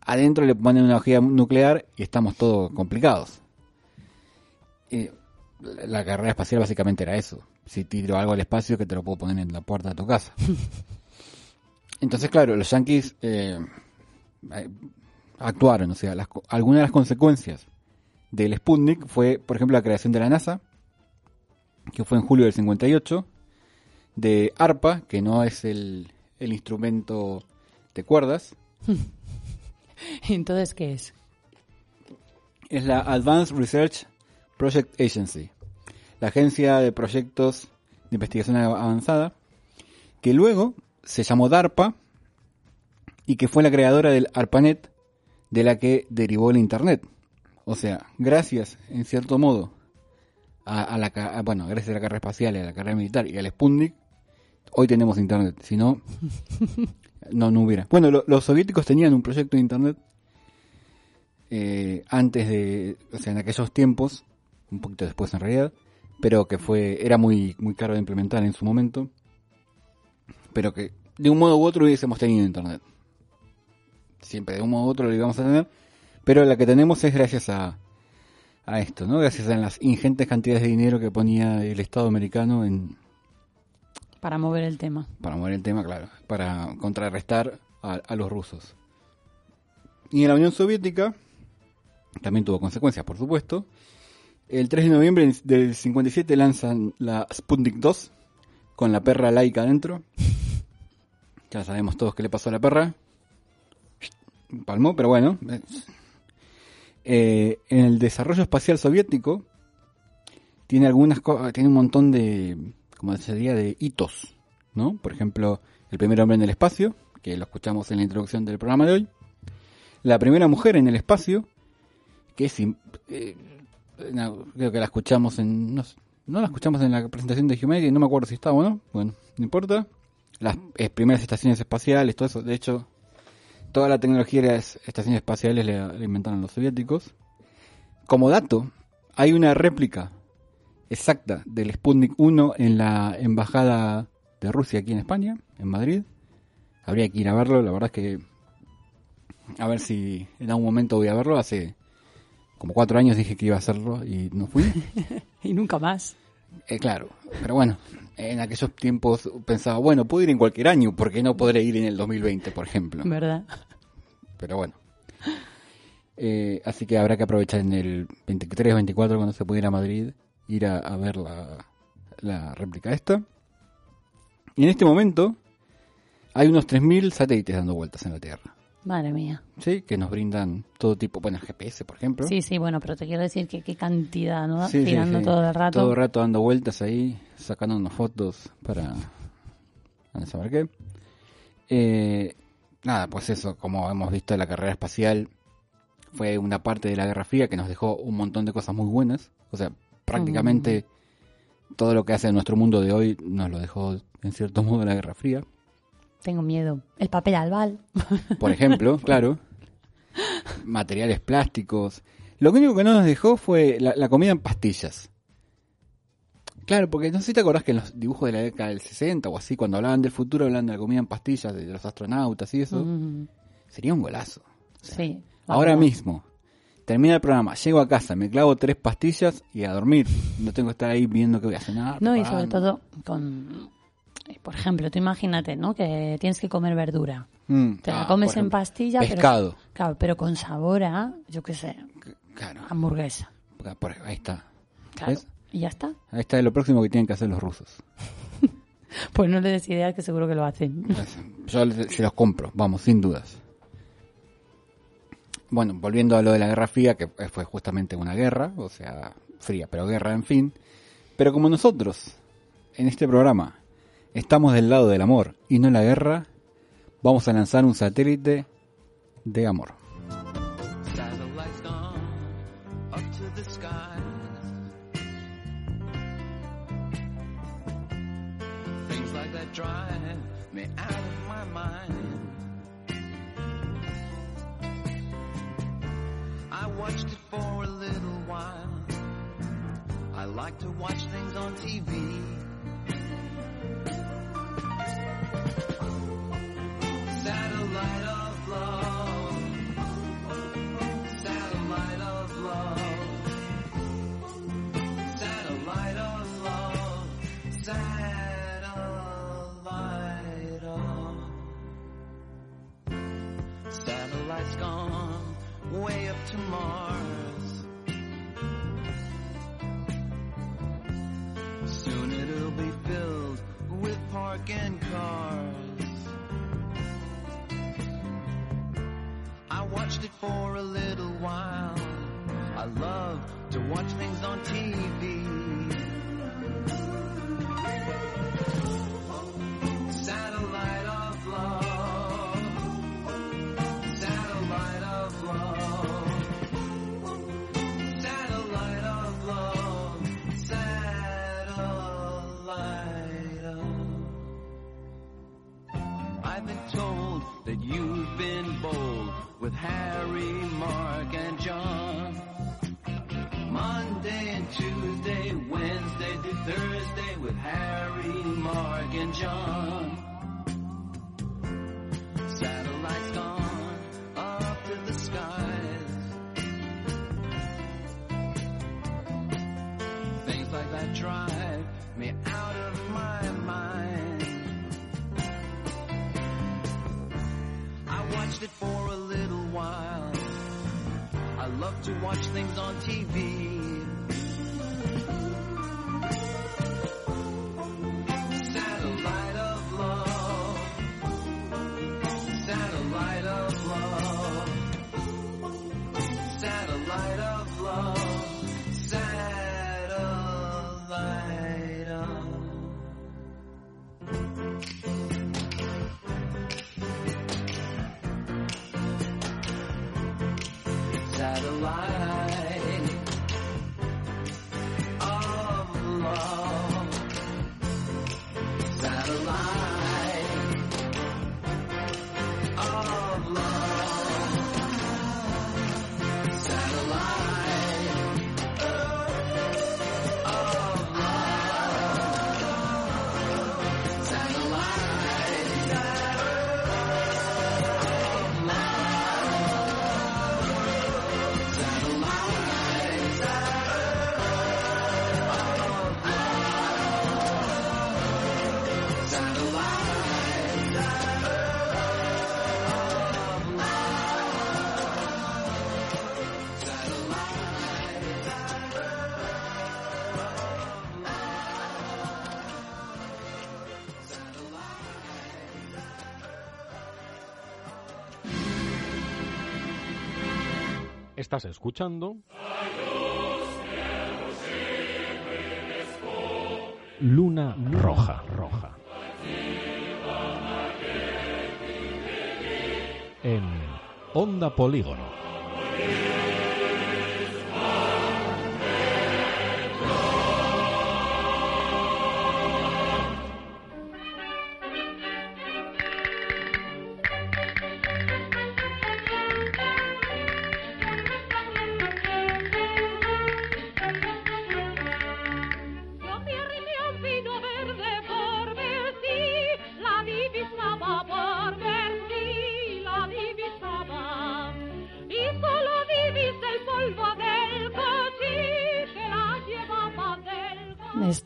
C: adentro le ponen una ojiva nuclear y estamos todos complicados. Y la carrera espacial básicamente era eso. Si tiro algo al espacio, que te lo puedo poner en la puerta de tu casa. Entonces, claro, los eh, eh, actuaron. O sea, las algunas de las consecuencias del Sputnik fue, por ejemplo, la creación de la NASA, que fue en julio del 58, de ARPA, que no es el, el instrumento de cuerdas,
B: Entonces, ¿qué es?
C: es la Advanced Research Project Agency, la agencia de proyectos de investigación avanzada, que luego se llamó DARPA y que fue la creadora del ARPANET, de la que derivó el Internet. O sea, gracias, en cierto modo, a, a la, a- bueno, gracias a la carrera espacial, a la carrera militar y al Sputnik, hoy tenemos Internet. Si no, no, no hubiera. Bueno, lo- los soviéticos tenían un proyecto de Internet eh, antes de, o sea, en aquellos tiempos, un poquito después en realidad, pero que fue, era muy, muy caro de implementar en su momento, pero que de un modo u otro hubiésemos tenido internet. Siempre de un modo u otro lo íbamos a tener, pero la que tenemos es gracias a, a esto, ¿no? Gracias a las ingentes cantidades de dinero que ponía el Estado americano en,
B: Para mover el tema.
C: para mover el tema, claro, para contrarrestar a, a los rusos. Y en la Unión Soviética también tuvo consecuencias, por supuesto. El 3 de noviembre del 57 lanzan la Sputnik 2 con la perra laica adentro. Ya sabemos todos qué le pasó a la perra. Palmó, pero bueno. Eh, en el desarrollo espacial soviético tiene algunas co- tiene un montón de como se diría de hitos, ¿no? Por ejemplo, el primer hombre en el espacio, que lo escuchamos en la introducción del programa de hoy. la primera mujer en el espacio, que es... eh, no, creo que la escuchamos en... No, la escuchamos en la presentación de Humanity, no me acuerdo si estaba o no. Bueno, no importa. Las eh, primeras estaciones espaciales, todo eso. De hecho, toda la tecnología de las estaciones espaciales la, la inventaron los soviéticos. Como dato, hay una réplica exacta del Sputnik 1 en la embajada de Rusia aquí en España, en Madrid. Habría que ir a verlo, la verdad es que a ver si en algún momento voy a verlo. Hace como cuatro años dije que iba a hacerlo y no fui.
B: y nunca más.
C: Eh, claro, pero bueno, en aquellos tiempos pensaba, bueno, puedo ir en cualquier año, porque no podré ir en el 2020, por ejemplo?
B: ¿Verdad?
C: Pero bueno. Eh, así que habrá que aprovechar en el 23 o 24 cuando se ir a Madrid, ir a, a ver la, la réplica esta. Y en este momento hay unos 3.000 satélites dando vueltas en la Tierra.
B: Madre mía.
C: Sí, que nos brindan todo tipo, bueno, el GPS, por ejemplo.
B: Sí, sí, bueno, pero te quiero decir que qué cantidad, ¿no?
C: Sí, sí,
B: Girando
C: sí.
B: todo el rato.
C: Todo el rato dando vueltas ahí, sacando unas fotos para a saber qué. Eh, nada, pues eso, como hemos visto la carrera espacial, fue una parte de la Guerra Fría que nos dejó un montón de cosas muy buenas. O sea, prácticamente todo lo que hace nuestro mundo de hoy nos lo dejó en cierto modo la Guerra Fría.
B: Tengo miedo. El papel albal.
C: Por ejemplo, claro. Materiales plásticos. Lo único que no nos dejó fue la, la comida en pastillas. Claro, porque no sé si te acordás que en los dibujos de la década del 60 o así, cuando hablaban del futuro, hablaban de la comida en pastillas, de los astronautas y eso.
B: Mm,
C: Sería un golazo.
B: sí.
C: Ahora mismo, termina el programa, llego a casa, me clavo tres pastillas y a dormir. No tengo que estar ahí viendo qué voy a cenar.
B: No, y sobre todo con... eh, Por ejemplo, tú imagínate, ¿no? Que tienes que comer verdura.
C: Mm,
B: Te la
C: ah,
B: comes en pastilla,
C: Pescado.
B: pero... Claro, pero con sabor a, yo qué sé,
C: Claro,
B: hamburguesa.
C: por- ahí está.
B: Claro.
C: ¿Ves?
B: Y ya está.
C: Ahí está lo próximo que tienen que hacer los rusos.
B: Pues no le des ideas que seguro que lo hacen.
C: Yo se los compro, vamos, sin dudas. Bueno, volviendo a lo de la Guerra Fría, que fue justamente una guerra, o sea, fría, pero guerra, en fin. Pero como nosotros, en este programa, estamos del lado del amor y no la guerra, vamos a lanzar un satélite de amor.
L: I like to watch things on TV. Way up to Mars. Soon it'll be filled with parking cars. I watched it for a little while. I love to watch things on TV. With Harry, Mark, and John. Monday and Tuesday, Wednesday to Thursday with Harry, Mark, and John. Watch things on TV.
M: Estás escuchando Luna Roja. Roja. En Onda Polígono.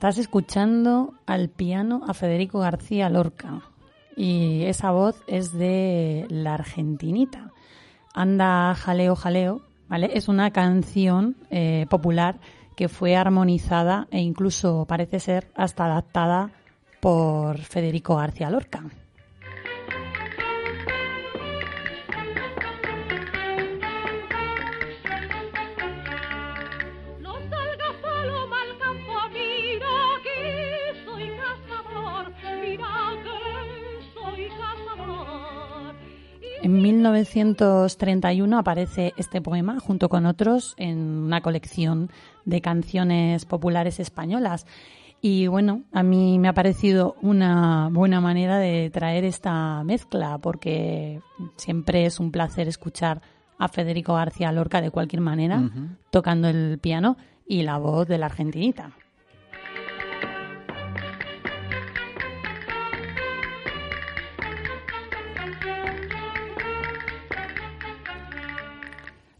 B: Estás escuchando al piano a Federico García Lorca y esa voz es de la argentinita. Anda jaleo jaleo, ¿vale? Es una canción eh, popular que fue armonizada e incluso parece ser hasta adaptada por Federico García Lorca. En 1931 aparece este poema junto con otros en una colección de canciones populares españolas. Y bueno, a mí me ha parecido una buena manera de traer esta mezcla porque siempre es un placer escuchar a Federico García Lorca de cualquier manera tocando el piano y la voz de la argentinita.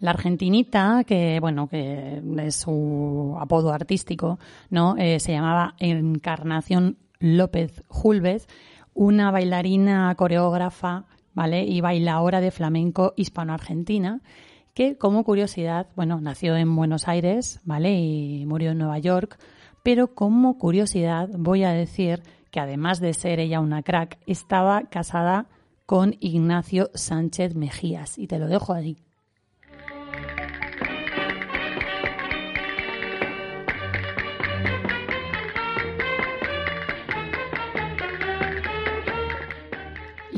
B: La argentinita, que bueno, que es su apodo artístico, ¿no? Eh, se llamaba Encarnación López Julvez, una bailarina coreógrafa, ¿vale? Y bailaora de flamenco hispano-argentina, que como curiosidad, bueno, nació en Buenos Aires, ¿vale? Y murió en Nueva York, pero como curiosidad voy a decir que además de ser ella una crack, estaba casada con Ignacio Sánchez Mejías, y te lo dejo ahí.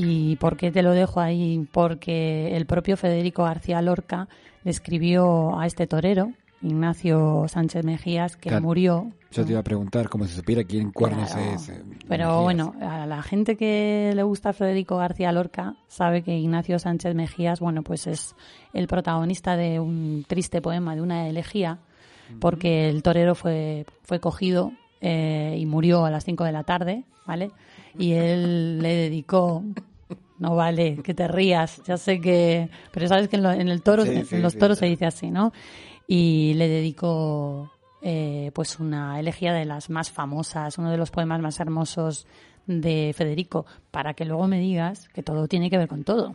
B: ¿Y por qué te lo dejo ahí? Porque el propio Federico García Lorca le escribió a este torero, Ignacio Sánchez Mejías, que
C: Claro.
B: murió.
C: Yo te iba a preguntar como si supiera quién cuernos
B: Claro.
C: es. eh,
B: Pero
C: Mejías.
B: bueno, a la gente que le gusta Federico García Lorca sabe que Ignacio Sánchez Mejías, bueno, pues es el protagonista de un triste poema, de una elegía, porque el torero fue, fue cogido eh, y murió a las 5 de la tarde, ¿vale? Y él le dedicó, no vale que te rías, ya sé que, pero sabes que en, lo- en el toro,
C: Sí,
B: en
C: sí,
B: los toros
C: sí.
B: se dice así, ¿no? Y le dedicó eh, pues una elegía de las más famosas, uno de los poemas más hermosos de Federico, para que luego me digas que todo tiene que ver con todo.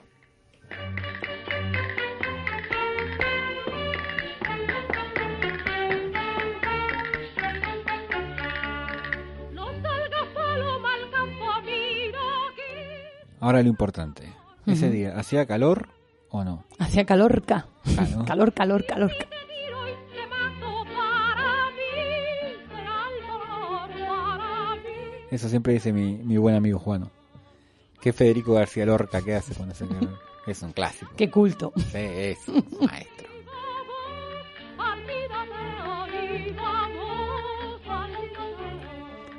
C: Ahora lo importante. Ese día, ¿hacía calor o no?
B: Hacía calorca.
C: Claro.
B: calor, calor, calor.
C: Eso siempre dice mi, mi buen amigo Juano. ¿Qué Federico García Lorca que hace cuando hace calor? Es un clásico.
B: Qué culto.
C: Sí, es un maestro.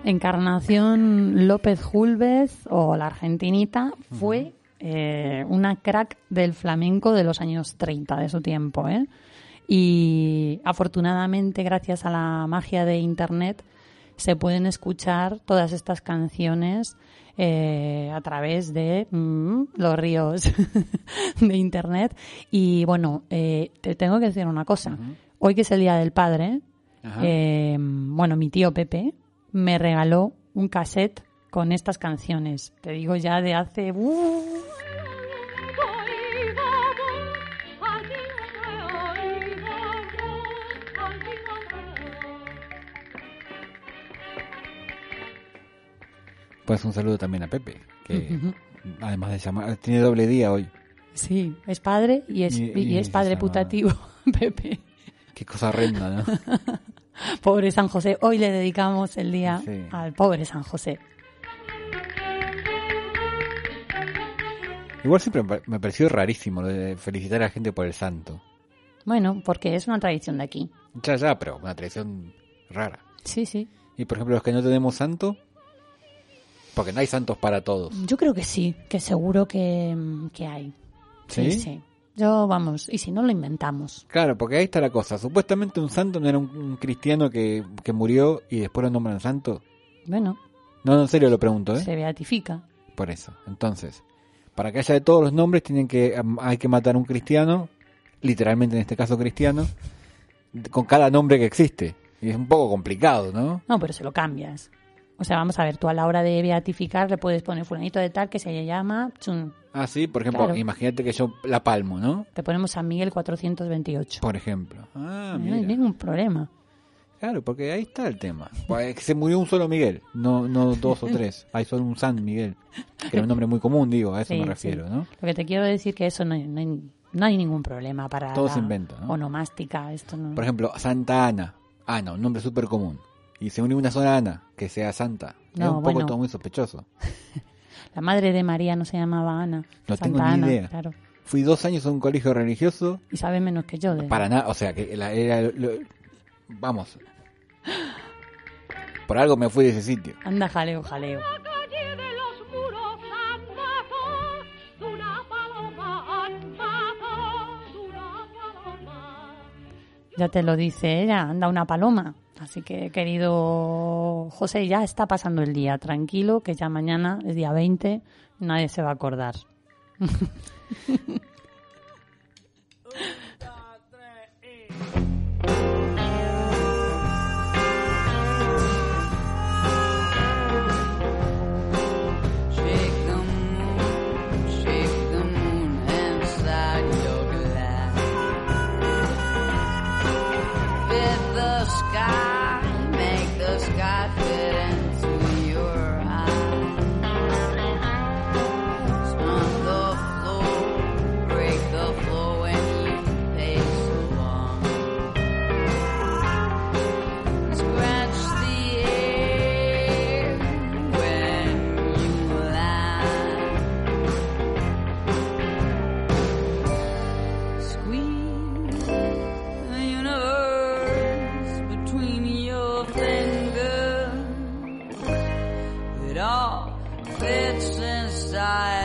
B: Encarnación López Julvez, o la argentinita, fue eh, una crack del flamenco de los años 30 de su tiempo. ¿eh? Y afortunadamente, gracias a la magia de Internet, se pueden escuchar todas estas canciones eh, a través de mm, los ríos de Internet. Y bueno, eh, te tengo que decir una cosa. Hoy que es el Día del Padre, eh, bueno, mi tío Pepe me regaló un cassette con estas canciones. Te digo ya de hace... ¡uh!
C: Pues un saludo también a Pepe, que además de llamar, tiene doble día hoy.
B: Sí, es padre y es,
C: Y-
B: es padre putativo, Pepe.
C: Qué cosa horrenda, ¿no?
B: Pobre San José. Hoy le dedicamos el día
C: Sí.
B: al pobre San José.
C: Igual siempre me pareció rarísimo lo de felicitar a la gente por el santo.
B: Bueno, porque es una tradición de aquí.
C: Ya, ya, pero una tradición rara.
B: Sí, sí.
C: Y por ejemplo, los que no tenemos santo, porque no hay santos para todos.
B: Yo creo que sí, que seguro que, que hay. Sí,
C: ¿Sí?
B: sí. Yo, vamos, y si no lo inventamos.
C: Claro, porque ahí está la cosa. Supuestamente un santo no era un, un cristiano que, que murió y después lo nombran santo.
B: Bueno,
C: No, no, en serio lo pregunto, ¿eh?
B: se beatifica.
C: Por eso. Entonces, para que haya de todos los nombres, tienen que hay que matar a un cristiano, literalmente en este caso cristiano, con cada nombre que existe. Y es un poco complicado, ¿no?
B: No, pero se lo cambias. O sea, vamos a ver, tú a la hora de beatificar le puedes poner fulanito de tal que se llama... chun.
C: Ah, sí, por ejemplo,
B: Claro.
C: imagínate que yo la palmo, ¿no?
B: Te ponemos San Miguel 428.
C: Por ejemplo. Ah,
B: no hay
C: mira.
B: ningún problema.
C: Claro, porque ahí está el tema. Pues, que se murió un solo Miguel, no no dos o tres. Hay solo un San Miguel, que es un nombre muy común, digo, a eso
B: Sí,
C: me refiero,
B: sí.
C: ¿no?
B: Lo que te quiero decir que eso no hay, no hay, no hay ningún problema para
C: Todo
B: la
C: se inventa, ¿no?
B: onomástica. Esto no...
C: Por ejemplo, Santa Ana. Ana, un nombre súper común. Y se une una sola Ana, que sea Santa. es
B: No,
C: un poco
B: bueno.
C: todo muy sospechoso.
B: La madre de María no se llamaba Ana.
C: No
B: Santa
C: tengo ni
B: Ana,
C: idea.
B: Claro.
C: Fui dos años a un colegio religioso,
B: Y sabe menos que yo de...
C: para nada, o sea, que la- era... lo- vamos. Por algo me fui de ese sitio.
B: Anda, jaleo, jaleo. Ya te lo dice ella, anda una paloma. Así que, querido José, ya está pasando el día. Tranquilo, que ya mañana es día 20, nadie se va a acordar. desire.